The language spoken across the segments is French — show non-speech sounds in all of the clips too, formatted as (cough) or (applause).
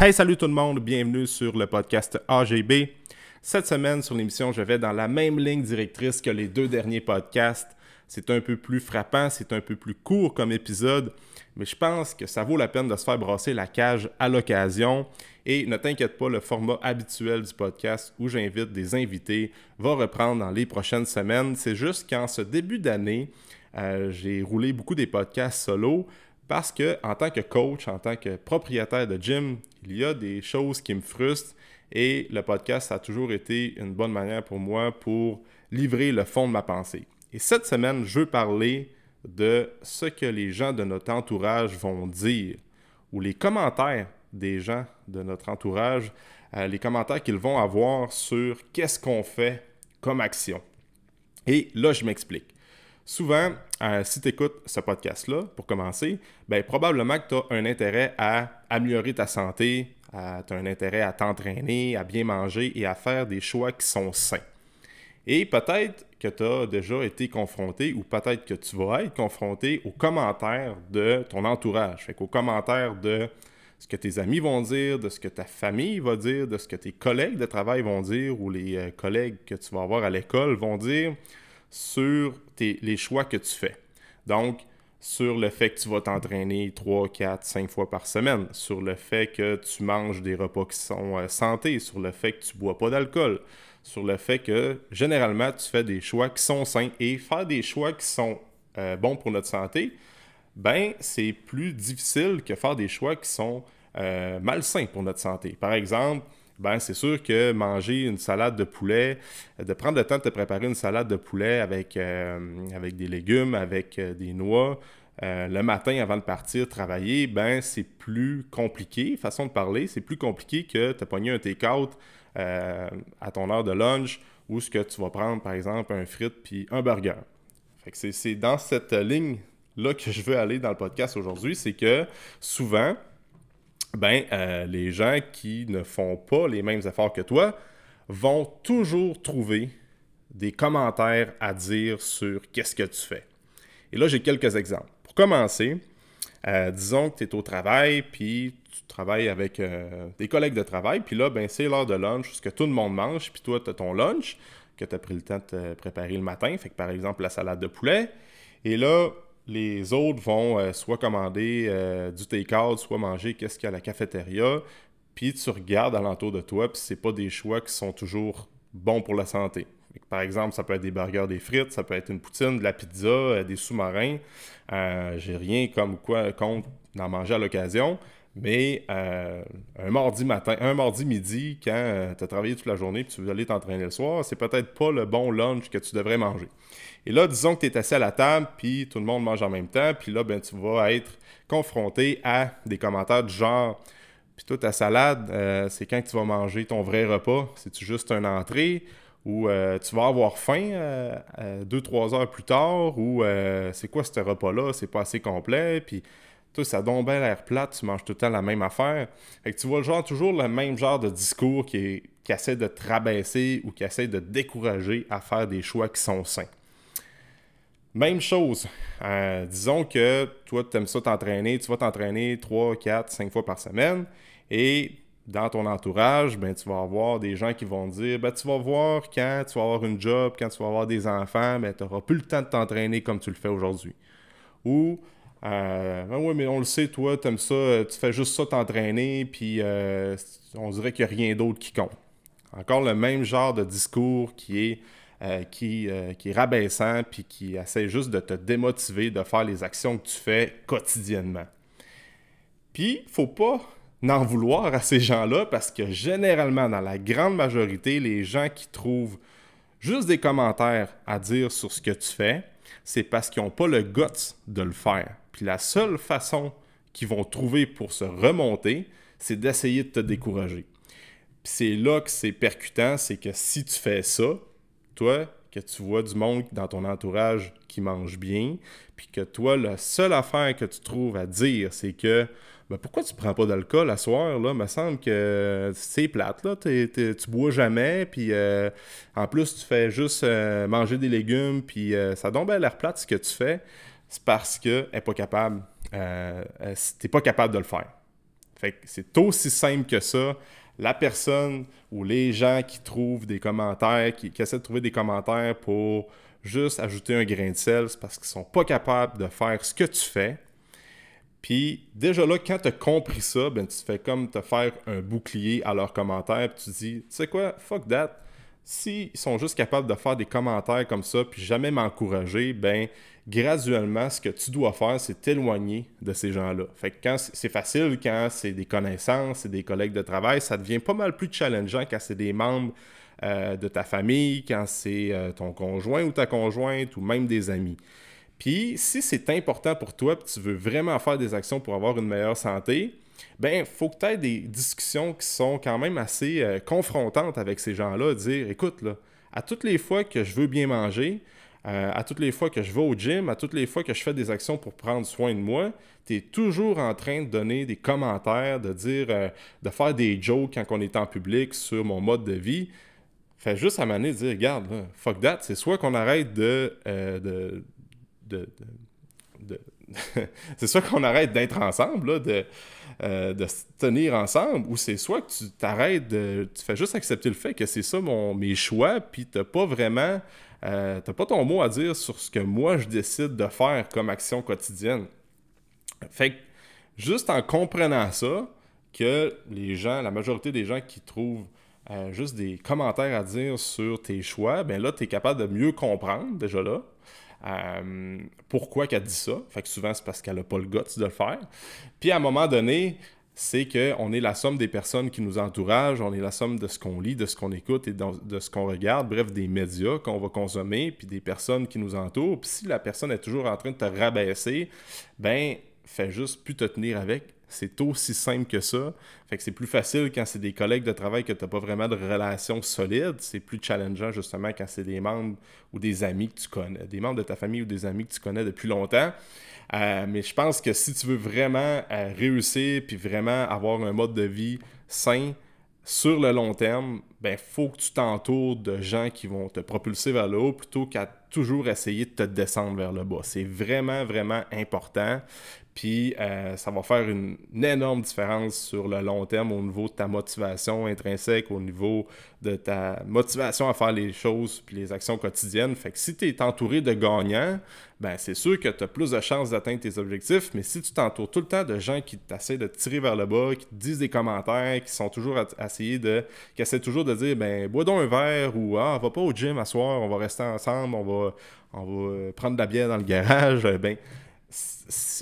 Hey, salut tout le monde, bienvenue sur le podcast AGB. Cette semaine, sur l'émission, je vais dans la même ligne directrice que les deux derniers podcasts. C'est un peu plus frappant, c'est un peu plus court comme épisode, mais je pense que ça vaut la peine de se faire brasser la cage à l'occasion. Et ne t'inquiète pas, le format habituel du podcast où j'invite des invités va reprendre dans les prochaines semaines. C'est juste qu'en ce début d'année, euh, j'ai roulé beaucoup des podcasts solo parce que en tant que coach, en tant que propriétaire de gym, il y a des choses qui me frustrent et le podcast a toujours été une bonne manière pour moi pour livrer le fond de ma pensée. Et cette semaine, je veux parler de ce que les gens de notre entourage vont dire ou les commentaires des gens de notre entourage, euh, les commentaires qu'ils vont avoir sur qu'est-ce qu'on fait comme action. Et là, je m'explique. Souvent, euh, si tu écoutes ce podcast-là, pour commencer, ben, probablement que tu as un intérêt à améliorer ta santé, tu as un intérêt à t'entraîner, à bien manger et à faire des choix qui sont sains. Et peut-être que tu as déjà été confronté ou peut-être que tu vas être confronté aux commentaires de ton entourage, fait aux commentaires de ce que tes amis vont dire, de ce que ta famille va dire, de ce que tes collègues de travail vont dire ou les euh, collègues que tu vas avoir à l'école vont dire sur les choix que tu fais. Donc, sur le fait que tu vas t'entraîner 3, 4, 5 fois par semaine, sur le fait que tu manges des repas qui sont euh, santé, sur le fait que tu bois pas d'alcool, sur le fait que généralement tu fais des choix qui sont sains et faire des choix qui sont euh, bons pour notre santé, ben c'est plus difficile que faire des choix qui sont euh, malsains pour notre santé. Par exemple, ben c'est sûr que manger une salade de poulet, de prendre le temps de te préparer une salade de poulet avec, euh, des légumes, avec euh, des noix, euh, le matin avant de partir travailler, ben c'est plus compliqué, façon de parler, c'est plus compliqué que de pogner un take-out à ton heure de lunch ou ce que tu vas prendre, par exemple, un frite puis un burger. Fait c'est dans cette ligne-là que je veux aller dans le podcast aujourd'hui, c'est que souvent, ben, euh, les gens qui ne font pas les mêmes efforts que toi vont toujours trouver des commentaires à dire sur qu'est-ce que tu fais. Et là, j'ai quelques exemples. Pour commencer, euh, disons que tu es au travail, puis tu travailles avec euh, des collègues de travail, puis là, ben, c'est l'heure de lunch, ce que tout le monde mange, puis toi, tu as ton lunch que tu as pris le temps de préparer le matin, fait que par exemple la salade de poulet. Et là, les autres vont euh, soit commander euh, du take-out, soit manger qu'est-ce qu'il y a à la cafétéria. Puis tu regardes alentour de toi, puis c'est pas des choix qui sont toujours bons pour la santé. Par exemple, ça peut être des burgers, des frites, ça peut être une poutine, de la pizza, euh, des sous-marins. J'ai rien comme quoi contre d'en manger à l'occasion. Mais un mardi matin, un mardi midi, quand tu as travaillé toute la journée et tu veux aller t'entraîner le soir, c'est peut-être pas le bon lunch que tu devrais manger. Et là, disons que tu es assis à la table, puis tout le monde mange en même temps, puis là, ben, tu vas être confronté à des commentaires du genre Puis toi, ta salade, euh, c'est quand tu vas manger ton vrai repas? C'est-tu juste une entrée? Ou euh, tu vas avoir faim euh, deux, trois heures plus tard, ou c'est quoi ce repas-là, c'est pas assez complet, puis toi, ça donne bien l'air plate, tu manges tout le temps la même affaire. Fait tu vois genre toujours le même genre de discours qui, qui essaie de te rabaisser ou qui essaie de décourager à faire des choix qui sont sains. Même chose. Euh, disons que toi, tu aimes ça t'entraîner, tu vas t'entraîner 3, 4, 5 fois par semaine et dans ton entourage, ben, tu vas avoir des gens qui vont dire ben, tu vas voir quand tu vas avoir une job, quand tu vas avoir des enfants, ben, tu n'auras plus le temps de t'entraîner comme tu le fais aujourd'hui. Ou euh, ben oui, mais on le sait, toi, tu aimes ça, tu fais juste ça t'entraîner, puis euh, on dirait qu'il n'y a rien d'autre qui compte. Encore le même genre de discours qui est euh, qui, euh, qui, est rabaissant puis qui essaie juste de te démotiver de faire les actions que tu fais quotidiennement. Puis, faut pas n'en vouloir à ces gens-là parce que généralement, dans la grande majorité, les gens qui trouvent juste des commentaires à dire sur ce que tu fais, c'est parce qu'ils n'ont pas le guts de le faire. Puis la seule façon qu'ils vont trouver pour se remonter, c'est d'essayer de te décourager. Puis c'est là que c'est percutant, c'est que si tu fais ça, toi, que tu vois du monde dans ton entourage qui mange bien, puis que toi, la seule affaire que tu trouves à dire, c'est que ben, pourquoi tu prends pas d'alcool à soir, là? Me semble que c'est plate, là. tu bois jamais, puis euh, en plus, tu fais juste euh, manger des légumes, puis euh, ça donne bien l'air plate ce que tu fais. C'est parce qu'elle n'est pas capable, t'es pas capable de le faire. Fait que c'est aussi simple que ça. La personne ou les gens qui trouvent des commentaires, qui, qui essaient de trouver des commentaires pour juste ajouter un grain de sel, c'est parce qu'ils sont pas capables de faire ce que tu fais. Puis déjà là, quand tu as compris ça, ben, tu fais comme te faire un bouclier à leurs commentaires, puis tu dis, tu sais quoi, fuck that. S'ils sont juste capables de faire des commentaires comme ça, puis jamais m'encourager, ben graduellement, ce que tu dois faire, c'est t'éloigner de ces gens-là. Fait quand c'est facile, quand c'est des connaissances, c'est des collègues de travail, ça devient pas mal plus challengeant quand c'est des membres euh, de ta famille, quand c'est euh, ton conjoint ou ta conjointe, ou même des amis. Puis, si c'est important pour toi, tu veux vraiment faire des actions pour avoir une meilleure santé, ben, faut que tu aies des discussions qui sont quand même assez euh, confrontantes avec ces gens-là. Dire, écoute, là, à toutes les fois que je veux bien manger, euh, à toutes les fois que je vais au gym, à toutes les fois que je fais des actions pour prendre soin de moi, tu es toujours en train de donner des commentaires, de dire, euh, de faire des jokes quand on est en public sur mon mode de vie. Fais juste à de dire, regarde, fuck that, c'est soit qu'on arrête de, (laughs) c'est soit qu'on arrête d'être ensemble, de, euh, de tenir ensemble, ou c'est soit que tu t'arrêtes de. Tu fais juste accepter le fait que c'est ça mes choix, puis t'as pas vraiment. Euh, t'as pas ton mot à dire sur ce que moi je décide de faire comme action quotidienne. Fait que juste en comprenant ça, que les gens, la majorité des gens qui trouvent euh, juste des commentaires à dire sur tes choix, ben là, tu es capable de mieux comprendre déjà là. Euh, pourquoi qu'elle dit ça? Fait que souvent, c'est parce qu'elle n'a pas le guts de le faire. Puis à un moment donné, c'est qu'on est la somme des personnes qui nous entourent, on est la somme de ce qu'on lit, de ce qu'on écoute et de, ce qu'on regarde, bref, des médias qu'on va consommer, puis des personnes qui nous entourent. Puis si la personne est toujours en train de te rabaisser, ben, fais juste plus te tenir avec c'est aussi simple que ça. Fait que c'est plus facile quand c'est des collègues de travail que tu n'as pas vraiment de relation solide. C'est plus challengeant justement quand c'est des membres ou des amis que tu connais, des membres de ta famille ou des amis que tu connais depuis longtemps. Euh, mais je pense que si tu veux vraiment euh, réussir puis vraiment avoir un mode de vie sain sur le long terme, ben faut que tu t'entoures de gens qui vont te propulser vers le haut plutôt qu'à toujours essayer de te descendre vers le bas. C'est vraiment, vraiment important. Puis euh, ça va faire une, énorme différence sur le long terme au niveau de ta motivation intrinsèque, au niveau de ta motivation à faire les choses puis les actions quotidiennes. Fait que si tu es entouré de gagnants, ben c'est sûr que tu as plus de chances d'atteindre tes objectifs, mais si tu t'entoures tout le temps de gens qui t'essaient de tirer vers le bas, qui te disent des commentaires, qui sont toujours à, essayer de. qui essaient toujours de dire ben bois donc un verre ou ah va pas au gym à soir, on va rester ensemble, on va on va euh, prendre de la bière dans le garage, ben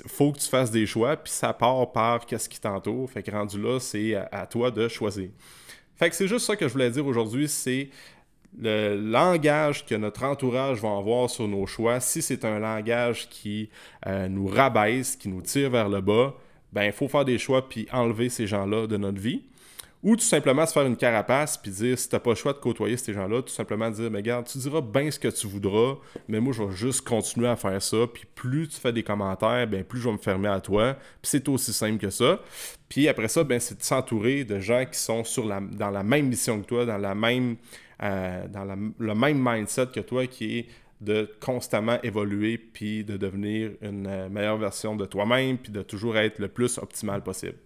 faut que tu fasses des choix, puis ça part par qu'est-ce qui t'entoure. Fait que rendu là, c'est à, toi de choisir. Fait que c'est juste ça que je voulais dire aujourd'hui, c'est le langage que notre entourage va avoir sur nos choix. Si c'est un langage qui euh, nous rabaisse, qui nous tire vers le bas, ben il faut faire des choix puis enlever ces gens-là de notre vie. Ou tout simplement se faire une carapace puis dire si t'as pas le choix de côtoyer ces gens-là, tout simplement dire mais regarde, tu diras bien ce que tu voudras, mais moi je vais juste continuer à faire ça. Puis plus tu fais des commentaires, ben plus je vais me fermer à toi. Puis c'est aussi simple que ça. Puis après ça, ben c'est de s'entourer de gens qui sont sur la, dans la même mission que toi, dans la même euh, dans le même mindset que toi, qui est de constamment évoluer puis de devenir une euh, meilleure version de toi-même puis de toujours être le plus optimal possible.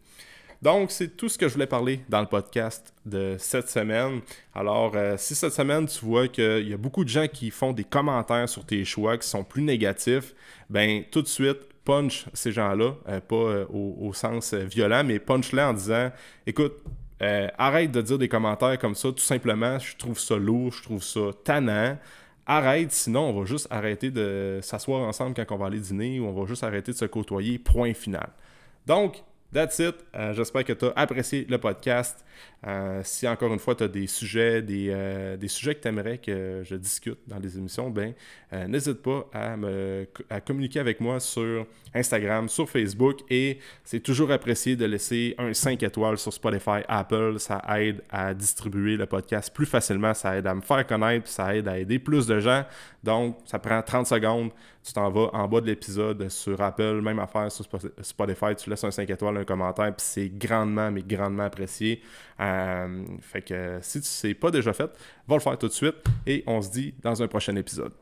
Donc, c'est tout ce que je voulais parler dans le podcast de cette semaine. Alors, euh, si cette semaine, tu vois qu'il y a beaucoup de gens qui font des commentaires sur tes choix qui sont plus négatifs, ben tout de suite, punch ces gens-là, euh, pas euh, au, sens violent, mais punch-les en disant, écoute, arrête de dire des commentaires comme ça, tout simplement, je trouve ça lourd, je trouve ça tannant arrête, sinon on va juste arrêter de s'asseoir ensemble quand on va aller dîner ou on va juste arrêter de se côtoyer, point final. Donc, That's it. Euh, j'espère que tu as apprécié le podcast. Euh, si encore une fois tu as des sujets, des, euh, sujets que tu aimerais que je discute dans les émissions, ben n'hésite pas à à communiquer avec moi sur Instagram, sur Facebook et c'est toujours apprécié de laisser un 5 étoiles sur Spotify, Apple. Ça aide à distribuer le podcast plus facilement, ça aide à me faire connaître, ça aide à aider plus de gens. Donc, ça prend 30 secondes. Tu t'en vas en bas de l'épisode sur Apple, même affaire sur Spotify, tu laisses un 5 étoiles, un commentaire, puis c'est grandement, mais grandement apprécié. Euh, fait que si tu ne sais pas déjà fait, va le faire tout de suite et on se dit dans un prochain épisode.